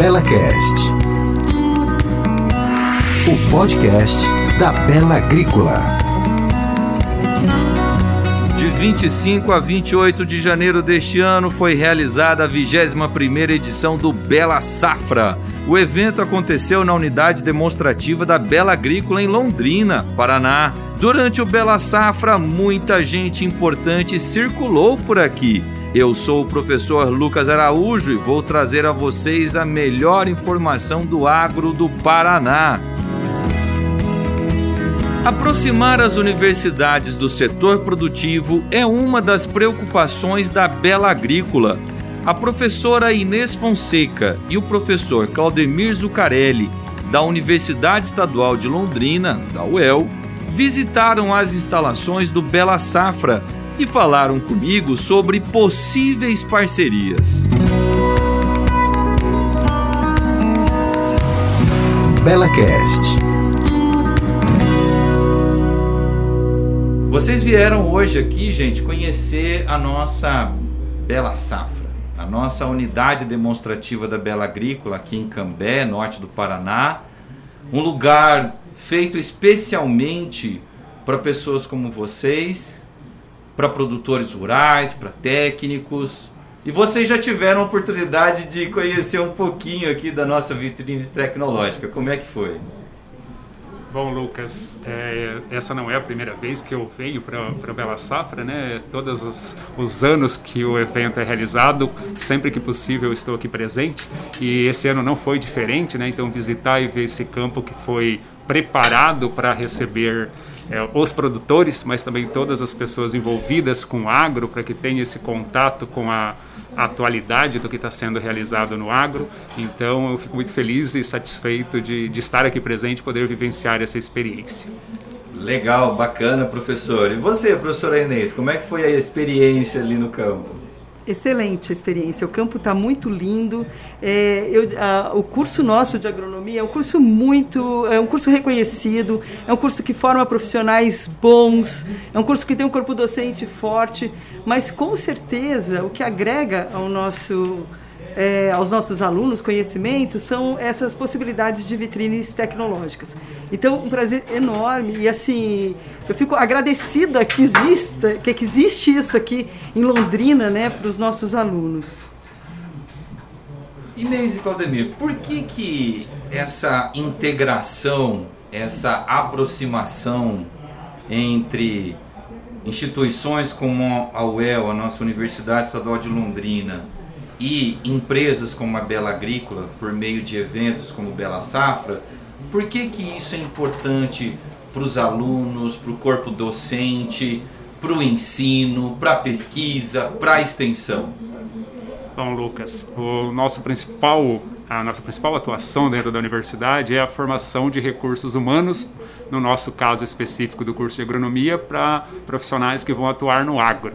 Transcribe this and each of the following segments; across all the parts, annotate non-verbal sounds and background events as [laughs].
BelaCast, o podcast da Bela Agrícola. De 25 a 28 de janeiro deste ano foi realizada a 21ª edição do Bela Safra. O evento aconteceu na unidade demonstrativa da Bela Agrícola em Londrina, Paraná. Durante o Bela Safra, muita gente importante circulou por aqui. Eu sou o professor Lucas Araújo e vou trazer a vocês a melhor informação do agro do Paraná. Aproximar as universidades do setor produtivo é uma das preocupações da Bela Agrícola. A professora Inês Fonseca e o professor Claudemir Zucarelli, da Universidade Estadual de Londrina, da UEL, visitaram as instalações do Bela Safra e falaram comigo sobre possíveis parcerias. BelaCast. Vocês vieram hoje aqui, gente, conhecer a nossa Bela Safra, a nossa unidade demonstrativa da Bela Agrícola aqui em Cambé, norte do Paraná. Um lugar feito especialmente para pessoas como vocês, para produtores rurais, para técnicos. E vocês já tiveram a oportunidade de conhecer um pouquinho aqui da nossa vitrine tecnológica. Como é que foi? Bom, Lucas, é, essa não é a primeira vez que eu venho para Bela Safra, né? Todos os, os, anos que o evento é realizado, sempre que possível eu estou aqui presente. E esse ano não foi diferente, né? Então visitar e ver esse campo que foi preparado para receber é, os produtores, mas também todas as pessoas envolvidas com o agro, para que tenha esse contato com a atualidade do que está sendo realizado no agro. Então eu fico muito feliz e satisfeito de, de estar aqui presente e poder vivenciar essa experiência. Legal, bacana, professor. E você, professora Inês, como é que foi a experiência ali no campo? Excelente a experiência. O campo está muito lindo. É, eu, a, o curso nosso de agronomia é um curso muito, é um curso reconhecido, é um curso que forma profissionais bons, é um curso que tem um corpo docente forte, mas com certeza o que agrega ao nosso é, aos nossos alunos conhecimento são essas possibilidades de vitrines tecnológicas. Então, um prazer enorme e assim, eu fico agradecida que exista, que, existe isso aqui em Londrina, né, para os nossos alunos. Inês e Claudemir, por que que essa integração, essa aproximação entre instituições como a UEL, a nossa Universidade Estadual de Londrina, e empresas como a Bela Agrícola, por meio de eventos como Bela Safra, por que, que isso é importante para os alunos, para o corpo docente, para o ensino, para a pesquisa, para a extensão? Bom, Lucas, o nosso principal, a nossa principal atuação dentro da universidade é a formação de recursos humanos, no nosso caso específico do curso de agronomia, para profissionais que vão atuar no agro.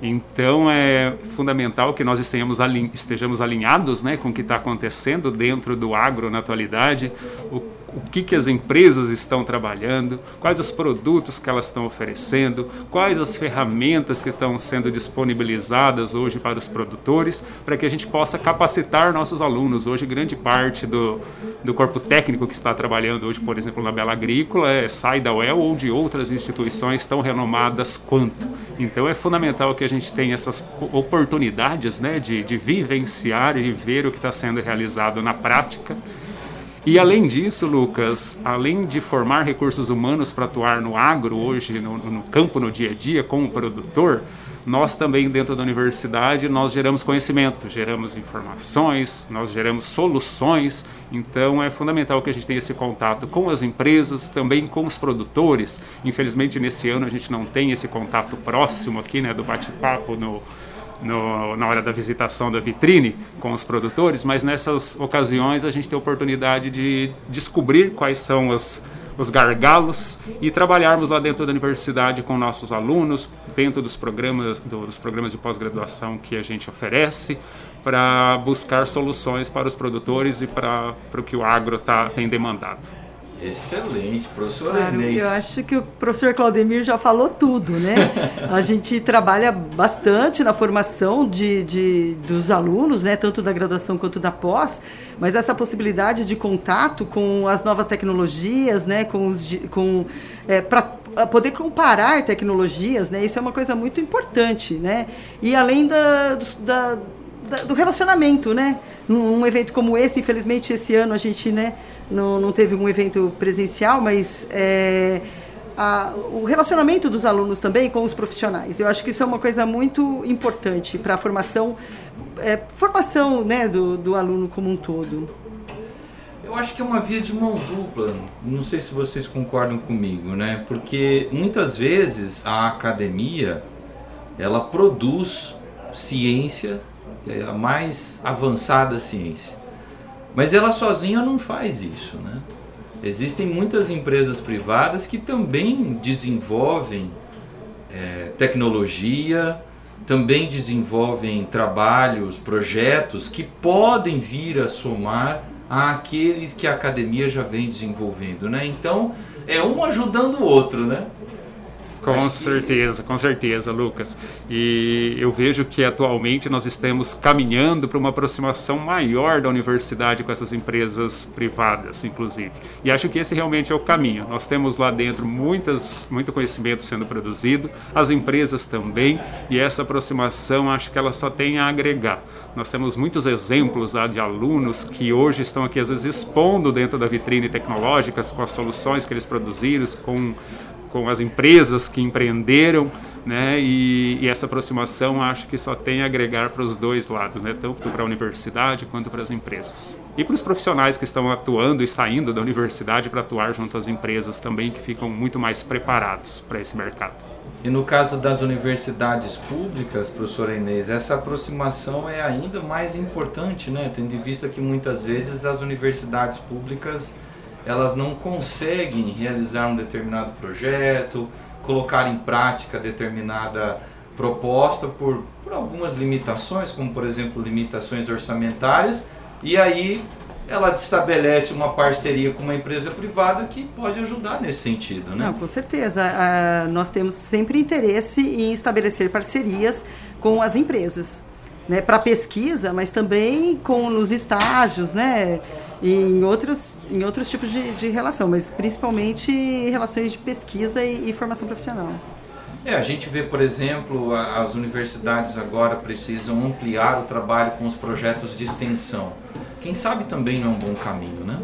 Então é fundamental que nós estejamos, alin estejamos alinhados né, com o que está acontecendo dentro do agro na atualidade, o o que, que as empresas estão trabalhando, quais os produtos que elas estão oferecendo, quais as ferramentas que estão sendo disponibilizadas hoje para os produtores, para que a gente possa capacitar nossos alunos. Hoje, grande parte do, do corpo técnico que está trabalhando hoje, por exemplo, na Bela Agrícola, é, sai da UEL ou de outras instituições tão renomadas quanto. Então, é fundamental que a gente tenha essas oportunidades né, de, de vivenciar e ver o que está sendo realizado na prática e além disso, Lucas, além de formar recursos humanos para atuar no agro hoje, no, no, campo, no dia a dia, como produtor, nós também dentro da universidade nós geramos conhecimento, geramos informações, nós geramos soluções. Então é fundamental que a gente tenha esse contato com as empresas, também com os produtores. Infelizmente nesse ano a gente não tem esse contato próximo aqui, né, do bate-papo no no, na hora da visitação da vitrine com os produtores, mas nessas ocasiões a gente tem a oportunidade de descobrir quais são os, os gargalos e trabalharmos lá dentro da universidade com nossos alunos, dentro dos programas, dos programas de pós-graduação que a gente oferece, para buscar soluções para os produtores e para, para o que o agro tá, tem demandado. Excelente, professor Claro, Inês. eu acho que o professor Claudemir já falou tudo, né? [laughs] A gente trabalha bastante na formação de, de, dos alunos, né? tanto da graduação quanto da pós, mas essa possibilidade de contato com as novas tecnologias, né? com, os, com é, para poder comparar tecnologias, né? isso é uma coisa muito importante. Né? E além da, da, da- do relacionamento, né? Num, num evento como esse, infelizmente esse ano a gente, né, não, não teve um evento presencial, mas é, a- o relacionamento dos alunos também com os profissionais. Eu acho que isso é uma coisa muito importante para a formação, é, formação, né, do, do aluno como um todo. Eu acho que é uma via de mão dupla. Não sei se vocês concordam comigo, né? Porque muitas vezes a academia ela produz ciência, é a mais avançada ciência. Mas ela sozinha não faz isso, né? Existem muitas empresas privadas que também desenvolvem é, tecnologia, também desenvolvem trabalhos, projetos que podem vir a somar àqueles que a academia já vem desenvolvendo, né? Então é um ajudando o outro, né? Com certeza, com certeza, Lucas. E eu vejo que atualmente nós estamos caminhando para uma aproximação maior da universidade com essas empresas privadas, inclusive. E acho que esse realmente é o caminho. Nós temos lá dentro muitas, muito conhecimento sendo produzido, as empresas também, e essa aproximação acho que ela só tem a agregar. Nós temos muitos exemplos lá de alunos que hoje estão aqui às vezes expondo dentro da vitrine tecnológicas com as soluções que eles produziram, com com as empresas que empreenderam, né? E, e essa aproximação acho que só tem a agregar para os dois lados, né? Tanto para a universidade quanto para as empresas. E para os profissionais que estão atuando e saindo da universidade para atuar junto às empresas também, que ficam muito mais preparados para esse mercado. E no caso das universidades públicas, professora Inês, essa aproximação é ainda mais importante, né? Tendo em vista que muitas vezes as universidades públicas elas não conseguem realizar um determinado projeto, colocar em prática determinada proposta por, por algumas limitações, como por exemplo limitações orçamentárias, e aí ela estabelece uma parceria com uma empresa privada que pode ajudar nesse sentido, né? Não, com certeza. Ah, nós temos sempre interesse em estabelecer parcerias com as empresas, né, para pesquisa, mas também com nos estágios, né, e em outros em outros tipos de, de relação, mas principalmente relações de pesquisa e, e formação profissional. É, a gente vê, por exemplo, a- as universidades agora precisam ampliar o trabalho com os projetos de extensão. Quem sabe também não é um bom caminho, né?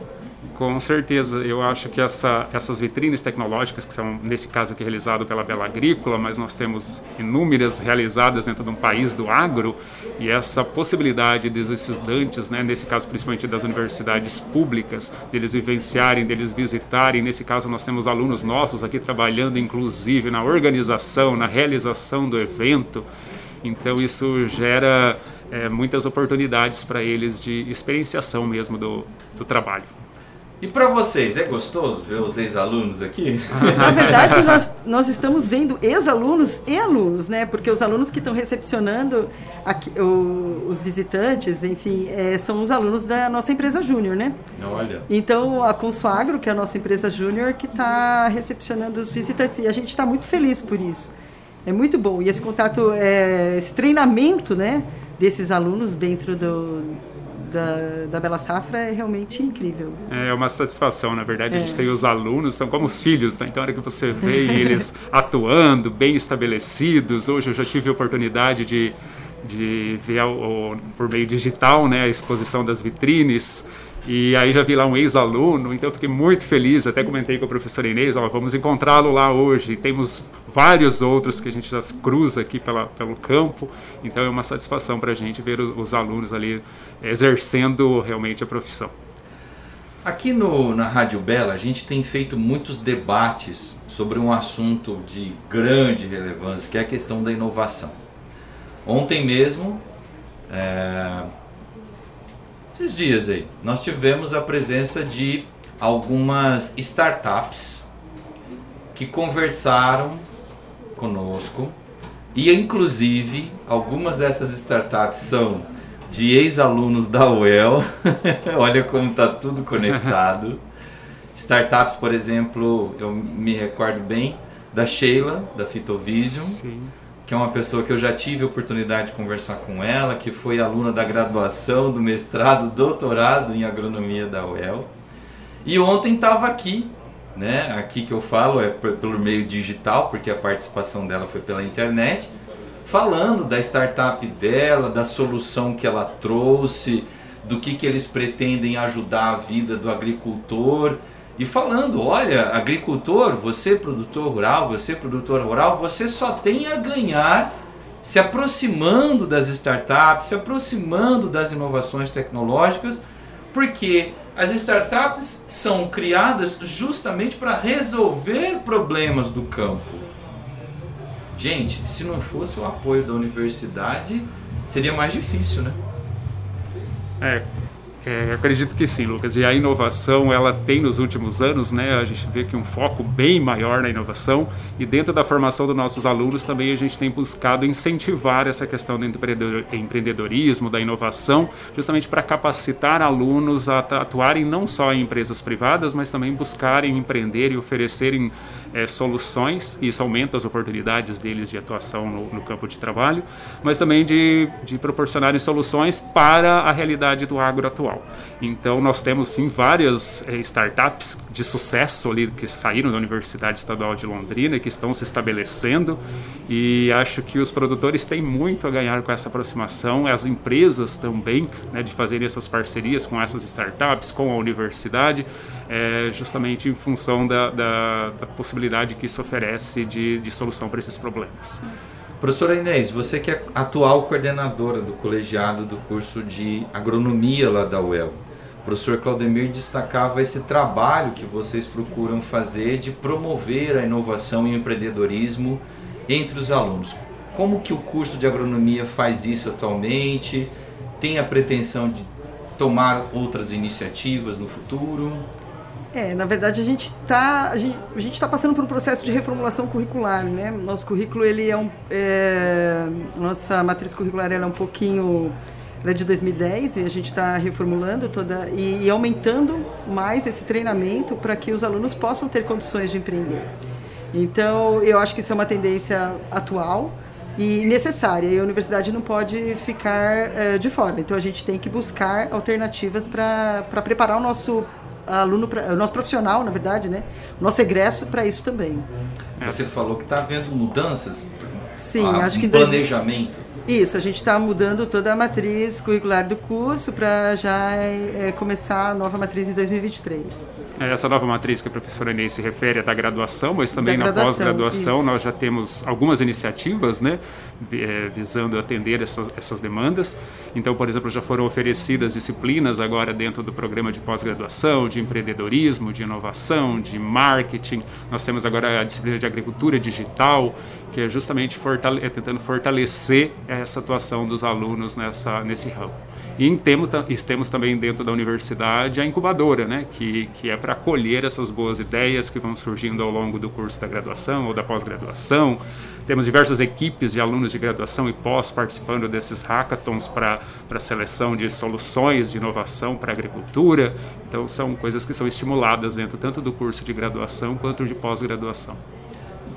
Com certeza, eu acho que essa, essas vitrines tecnológicas, que são, nesse caso aqui, realizado pela Bela Agrícola, mas nós temos inúmeras realizadas dentro de um país do agro, e essa possibilidade dos estudantes, né, nesse caso principalmente das universidades públicas, deles vivenciarem, deles visitarem, nesse caso nós temos alunos nossos aqui trabalhando inclusive na organização, na realização do evento, então isso gera é, muitas oportunidades para eles de experienciação mesmo do, do trabalho. E para vocês, é gostoso ver os ex-alunos aqui? Na [laughs] verdade, nós, [laughs] nós estamos vendo ex-alunos e alunos, né? Porque os alunos que estão recepcionando aqui, o- os visitantes, enfim, é, são os alunos da nossa empresa Júnior, né? Olha, Então, a Consuagro, que é a nossa empresa júnior, que está recepcionando os visitantes. E a gente está muito feliz por isso. É muito bom. E esse contato, é, esse treinamento né, desses alunos dentro do, da, da Bela Safra é realmente incrível. É uma satisfação, na verdade. A gente É. tem os alunos, são como filhos, né? Então, a hora que você vê [laughs] eles atuando, bem estabelecidos. Hoje eu já tive a oportunidade de, de ver o- por meio digital né, a exposição das vitrines. E aí já vi lá um ex-aluno, então fiquei muito feliz. Até comentei com a professora Inês: ó, vamos encontrá-lo lá hoje. Temos vários outros que a gente já cruza aqui pela, pelo campo. Então é uma satisfação para a gente ver o- os alunos ali exercendo realmente a profissão. aqui no, na Rádio Bela a gente tem feito muitos debates sobre um assunto de grande relevância, que é a questão da inovação. Ontem mesmo, é, esses dias aí, nós tivemos a presença de algumas startups que conversaram conosco e inclusive algumas dessas startups são de ex-alunos da UEL, [laughs] olha como está tudo conectado, [laughs] Startups, por exemplo, eu me recordo bem da Sheila, da Fitovision, Sim. Que é uma pessoa que eu já tive a oportunidade de conversar com ela, que foi aluna da graduação, do mestrado, doutorado em agronomia da UEL. E ontem estava aqui, né? Aqui que eu falo é pelo meio digital, porque a participação dela foi pela internet, falando da startup dela, da solução que ela trouxe, do que, que eles pretendem ajudar a vida do agricultor e falando, olha, agricultor, você produtor rural, você produtor rural, você só tem a ganhar se aproximando das startups, se aproximando das inovações tecnológicas, porque as startups são criadas justamente para resolver problemas do campo. Gente, se não fosse o apoio da universidade, seria mais difícil, né? É, é, acredito que sim, Lucas. E a inovação, ela tem nos últimos anos, né? A gente vê que um foco bem maior na inovação e dentro da formação dos nossos alunos também a gente tem buscado incentivar essa questão do empreendedorismo, da inovação, justamente para capacitar alunos a atuarem não só em empresas privadas, mas também buscarem empreender e oferecerem é, soluções. Isso aumenta as oportunidades deles de atuação no, no campo de trabalho, mas também de, de proporcionarem soluções para a realidade do agro atual. Então nós temos sim várias eh, startups de sucesso ali que saíram da Universidade Estadual de Londrina e que estão se estabelecendo e acho que os produtores têm muito a ganhar com essa aproximação, as empresas também, né, de fazerem essas parcerias com essas startups, com a universidade, é, justamente em função da, da, da, possibilidade que isso oferece de, de solução para esses problemas. Professora Inês, você que é atual coordenadora do colegiado do curso de agronomia lá da UEL, o professor Claudemir destacava esse trabalho que vocês procuram fazer de promover a inovação e o empreendedorismo entre os alunos. Como que o curso de agronomia faz isso atualmente? Tem a pretensão de tomar outras iniciativas no futuro? É, na verdade a gente está a gente, a gente tá passando por um processo de reformulação curricular, né? Nosso currículo ele é um é, nossa matriz curricular ela é um pouquinho ela é de 2010 e a gente está reformulando toda e, e, aumentando mais esse treinamento para que os alunos possam ter condições de empreender. Então eu acho que isso é uma tendência atual e necessária e a universidade não pode ficar é, de fora. Então a gente tem que buscar alternativas para preparar o nosso aluno, pra, o nosso profissional, na verdade, né? O nosso egresso para isso também. Você falou que está havendo mudanças. Sim, ah, acho que planejamento. Isso, a gente está mudando toda a matriz curricular do curso para já é, começar a nova matriz em 2023. É, essa nova matriz que a professora Inês se refere é da graduação, mas também na pós-graduação nós já temos algumas iniciativas né, é, visando atender essas, essas demandas. Então, por exemplo, já foram oferecidas disciplinas agora dentro do programa de pós-graduação, de empreendedorismo, de inovação, de marketing. Nós temos agora a disciplina de agricultura digital, que é justamente fortale é tentando fortalecer essa atuação dos alunos nessa, nesse ramo. E temos, temos também dentro da universidade a incubadora, né, que, que é para acolher essas boas ideias que vão surgindo ao longo do curso da graduação ou da pós-graduação. Temos diversas equipes de alunos de graduação e pós participando desses hackathons para seleção de soluções de inovação para a agricultura. Então, são coisas que são estimuladas dentro tanto do curso de graduação quanto de pós-graduação.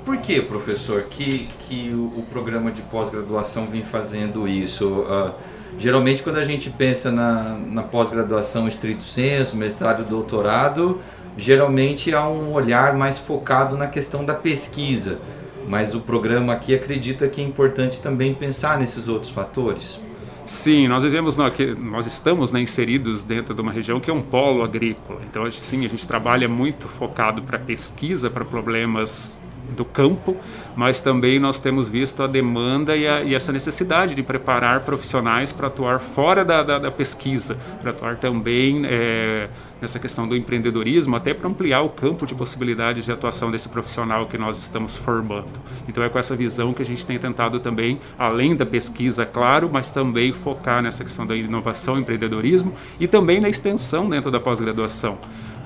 Por que, professor, que, que o, o programa de pós-graduação vem fazendo isso? Uh, geralmente, quando a gente pensa na, na pós-graduação estrito senso, mestrado e doutorado, geralmente há um olhar mais focado na questão da pesquisa. Mas o programa aqui acredita que é importante também pensar nesses outros fatores. Sim, nós vivemos, nós estamos né, inseridos dentro de uma região que é um polo agrícola. Então, sim, a gente trabalha muito focado para pesquisa, para problemas do campo, mas também nós temos visto a demanda e, a, e essa necessidade de preparar profissionais para atuar fora da, da, da pesquisa, para atuar também é, nessa questão do empreendedorismo, até para ampliar o campo de possibilidades de atuação desse profissional que nós estamos formando. Então é com essa visão que a gente tem tentado também, além da pesquisa, claro, mas também focar nessa questão da inovação, empreendedorismo e também na extensão dentro da pós-graduação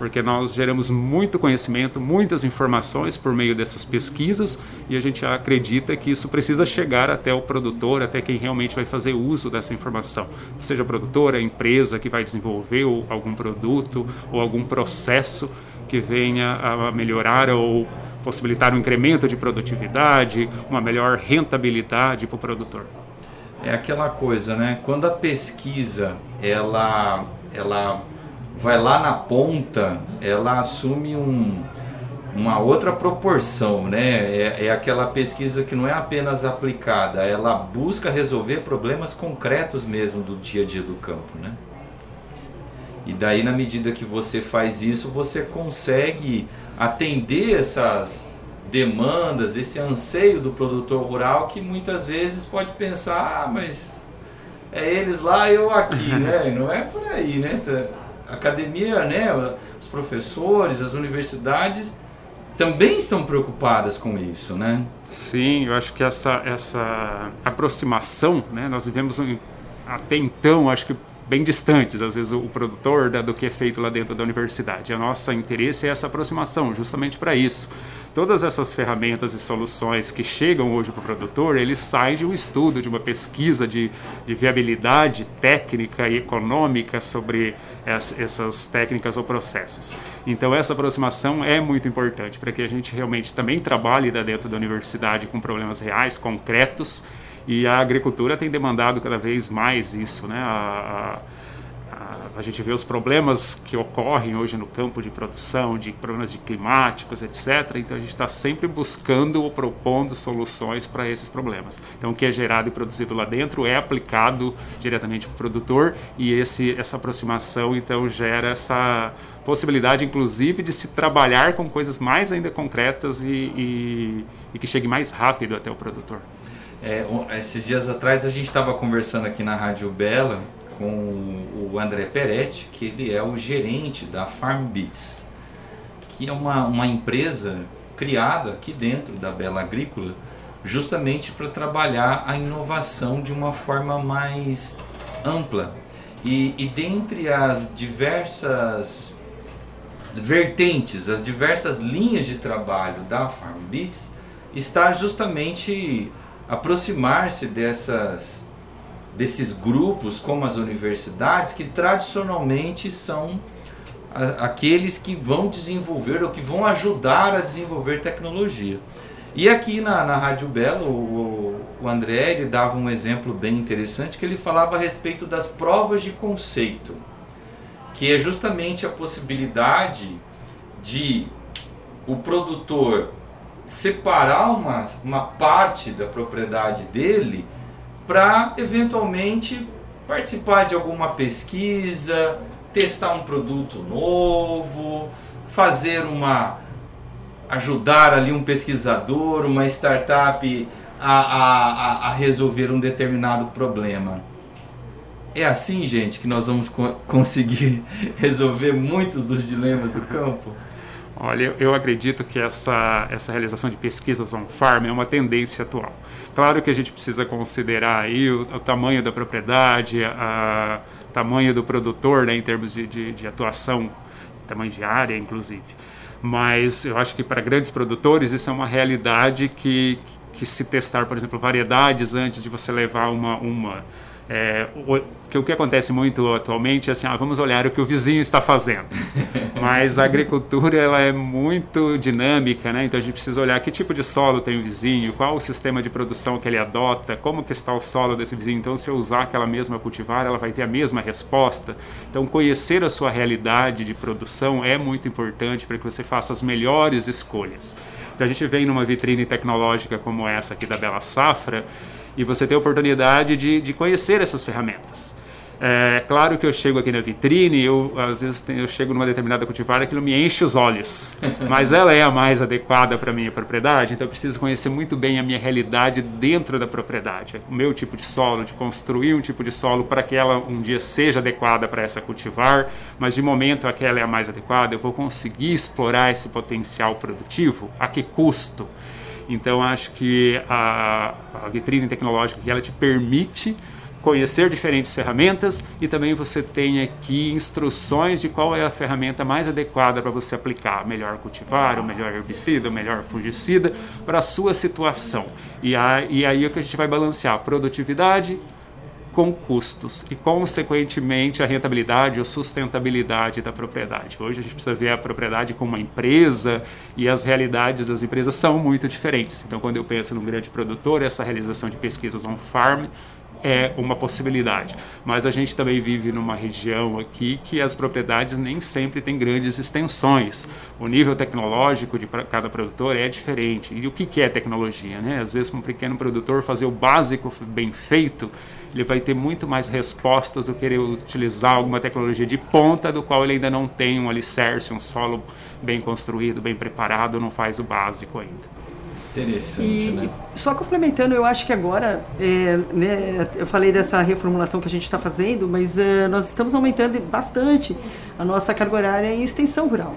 porque nós geramos muito conhecimento, muitas informações por meio dessas pesquisas e a gente acredita que isso precisa chegar até o produtor, até quem realmente vai fazer uso dessa informação, seja a produtora, a empresa que vai desenvolver algum produto ou algum processo que venha a melhorar ou possibilitar um incremento de produtividade, uma melhor rentabilidade para o produtor. É aquela coisa, né? Quando a pesquisa ela, ela vai lá na ponta, ela assume um, uma outra proporção, né? É, é, aquela pesquisa que não é apenas aplicada, ela busca resolver problemas concretos mesmo do dia a dia do campo, né? E daí, na medida que você faz isso, você consegue atender essas demandas, esse anseio do produtor rural que muitas vezes pode pensar, ah, mas é eles lá, eu aqui, [laughs] né? Não é por aí, né? Academia, né? Os professores, as universidades também estão preocupadas com isso, né? Sim, eu acho que essa, essa aproximação, né? Nós vivemos até então, acho que bem distantes, às vezes, o produtor da, do que é feito lá dentro da universidade. A nossa interesse é essa aproximação, justamente para isso. Todas essas ferramentas e soluções que chegam hoje para o produtor, eles saem de um estudo, de uma pesquisa de, de viabilidade técnica e econômica sobre as, essas técnicas ou processos. Então, essa aproximação é muito importante para que a gente realmente também trabalhe dentro da universidade com problemas reais, concretos, e a agricultura tem demandado cada vez mais isso, né? A, a, a, gente vê os problemas que ocorrem hoje no campo de produção, de problemas de climáticos, etc. Então a gente está sempre buscando ou propondo soluções para esses problemas. Então o que é gerado e produzido lá dentro é aplicado diretamente para o produtor e esse, essa aproximação então gera essa possibilidade, inclusive, de se trabalhar com coisas mais ainda concretas e, e, e que chegue mais rápido até o produtor. É, esses dias atrás a gente estava conversando aqui na Rádio Bela com o André Peretti, que ele é o gerente da Farm Beats, que é uma, uma empresa criada aqui dentro da Bela Agrícola justamente para trabalhar a inovação de uma forma mais ampla. E, e dentre as diversas vertentes, as diversas linhas de trabalho da Farm Beats, está justamente aproximar-se dessas desses grupos como as universidades que tradicionalmente são a, aqueles que vão desenvolver ou que vão ajudar a desenvolver tecnologia. E aqui na, na Rádio Belo, o, o André ele dava um exemplo bem interessante que ele falava a respeito das provas de conceito, que é justamente a possibilidade de o produtor separar uma, uma parte da propriedade dele para eventualmente participar de alguma pesquisa, testar um produto novo, fazer uma ajudar ali um pesquisador, uma startup a, a, a resolver um determinado problema. É assim, gente, que nós vamos co [laughs] conseguir resolver muitos dos dilemas do campo? Olha, eu acredito que essa, essa realização de pesquisas on-farm é uma tendência atual. Claro que a gente precisa considerar aí o, o tamanho da propriedade, o tamanho do produtor né, em termos de, de, de atuação, tamanho de área, inclusive. Mas eu acho que para grandes produtores isso é uma realidade que, que se testar, por exemplo, variedades antes de você levar uma, uma é, o, que o que acontece muito atualmente é assim, ah, vamos olhar o que o vizinho está fazendo. [laughs] Mas a agricultura ela é muito dinâmica, né? Então a gente precisa olhar que tipo de solo tem o vizinho, qual o sistema de produção que ele adota, como que está o solo desse vizinho. Então se eu usar aquela mesma cultivar, ela vai ter a mesma resposta. Então conhecer a sua realidade de produção é muito importante para que você faça as melhores escolhas. Então a gente vem numa vitrine tecnológica como essa aqui da Bela Safra, e você tem a oportunidade de, de conhecer essas ferramentas. É claro que eu chego aqui na vitrine, eu às vezes eu chego numa determinada cultivar e aquilo me enche os olhos, [laughs] mas ela é a mais adequada para a minha propriedade, então eu preciso conhecer muito bem a minha realidade dentro da propriedade, o meu tipo de solo, de construir um tipo de solo para que ela um dia seja adequada para essa cultivar, mas de momento aquela é a mais adequada, eu vou conseguir explorar esse potencial produtivo, a que custo? Então acho que a, a vitrine tecnológica que ela te permite conhecer diferentes ferramentas e também você tem aqui instruções de qual é a ferramenta mais adequada para você aplicar, melhor cultivar, o melhor herbicida, o melhor fungicida para a sua situação. E, e aí é que a gente vai balancear produtividade com custos e, consequentemente, a rentabilidade ou sustentabilidade da propriedade. Hoje a gente precisa ver a propriedade como uma empresa e as realidades das empresas são muito diferentes. Então, quando eu penso num grande produtor, essa realização de pesquisas on-farm é uma possibilidade. Mas a gente também vive numa região aqui que as propriedades nem sempre têm grandes extensões. O nível tecnológico de cada produtor é diferente. E o que é tecnologia? Né? Às vezes, para um pequeno produtor fazer o básico bem feito, ele vai ter muito mais respostas do que querer utilizar alguma tecnologia de ponta do qual ele ainda não tem um alicerce, um solo bem construído, bem preparado, não faz o básico ainda. Interessante, e, né? Só complementando, eu acho que agora, é, né, eu falei dessa reformulação que a gente está fazendo, mas é, nós estamos aumentando bastante a nossa carga horária em extensão rural.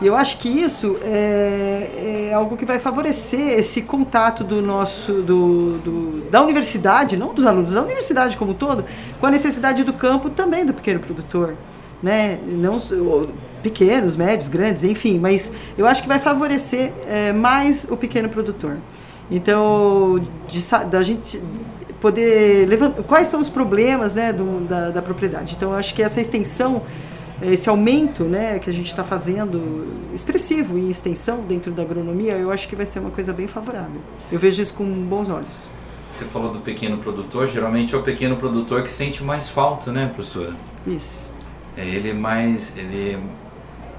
E eu acho que isso é, é, algo que vai favorecer esse contato do nosso, do, do, da universidade, não dos alunos, da universidade como um todo, com a necessidade do campo também do pequeno produtor. Né? Não, pequenos, médios, grandes, enfim, mas eu acho que vai favorecer é, mais o pequeno produtor. Então, de, da gente poder levantar quais são os problemas né, do, da, da propriedade. Então, eu acho que essa extensão, esse aumento né, que a gente está fazendo, expressivo em extensão dentro da agronomia, eu acho que vai ser uma coisa bem favorável. Eu vejo isso com bons olhos. Você falou do pequeno produtor, geralmente é o pequeno produtor que sente mais falta, né, professora? Isso. É, ele é mais. Ele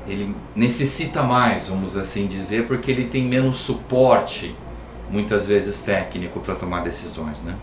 ele necessita mais, vamos assim dizer, porque ele tem menos suporte, muitas vezes técnico, para tomar decisões, né?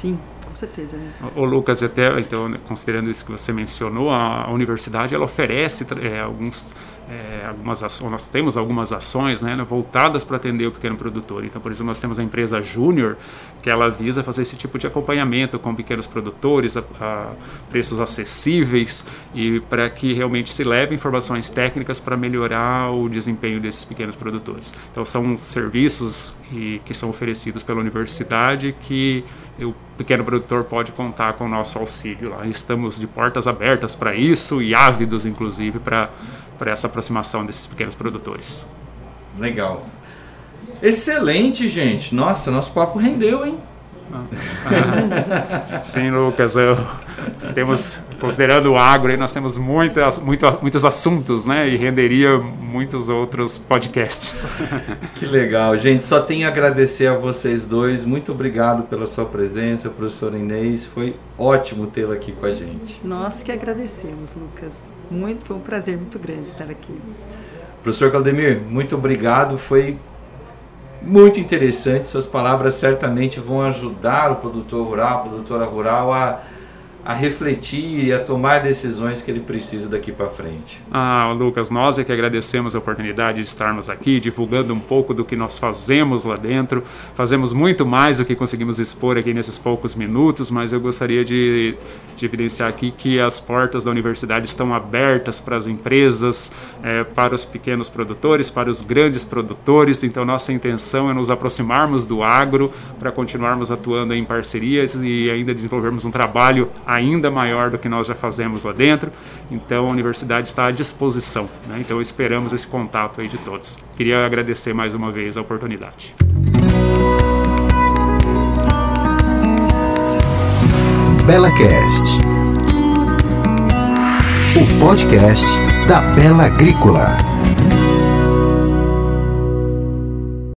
Sim, com certeza. Né? O Lucas, até então, considerando isso que você mencionou, a, a universidade ela oferece é, alguns é, algumas ações, nós temos algumas ações né, voltadas para atender o pequeno produtor. Então, por exemplo, nós temos a empresa Júnior, que ela visa fazer esse tipo de acompanhamento com pequenos produtores a, a preços acessíveis e para que realmente se leve informações técnicas para melhorar o desempenho desses pequenos produtores. Então, são serviços e, que são oferecidos pela universidade que o pequeno produtor pode contar com o nosso auxílio lá. Estamos de portas abertas para isso e ávidos, inclusive, para essa aproximação desses pequenos produtores. Legal. Excelente, gente. Nossa, nosso papo rendeu, hein? Ah, sim, Lucas. Eu, temos, considerando o agro, nós temos muitas, muito, muitos assuntos, né? E renderia muitos outros podcasts. Que legal, gente. Só tenho a agradecer a vocês dois. Muito obrigado pela sua presença, professor Inês. Foi ótimo tê-la aqui com a gente. Nós que agradecemos, Lucas. Muito, foi um prazer muito grande estar aqui. Professor Caldemir, muito obrigado. Foi muito interessante. Suas palavras certamente vão ajudar o produtor rural, a produtora rural a a refletir e a tomar decisões que ele precisa daqui para frente. Ah, Lucas, nós é que agradecemos a oportunidade de estarmos aqui divulgando um pouco do que nós fazemos lá dentro. Fazemos muito mais do que conseguimos expor aqui nesses poucos minutos, mas eu gostaria de, de evidenciar aqui que as portas da universidade estão abertas para as empresas, é, para os pequenos produtores, para os grandes produtores. Então, nossa intenção é nos aproximarmos do agro para continuarmos atuando em parcerias e ainda desenvolvermos um trabalho ainda maior do que nós já fazemos lá dentro. Então a universidade está à disposição. Né? Então esperamos esse contato aí de todos. Queria agradecer mais uma vez a oportunidade. BelaCast, o podcast da Bela Agrícola.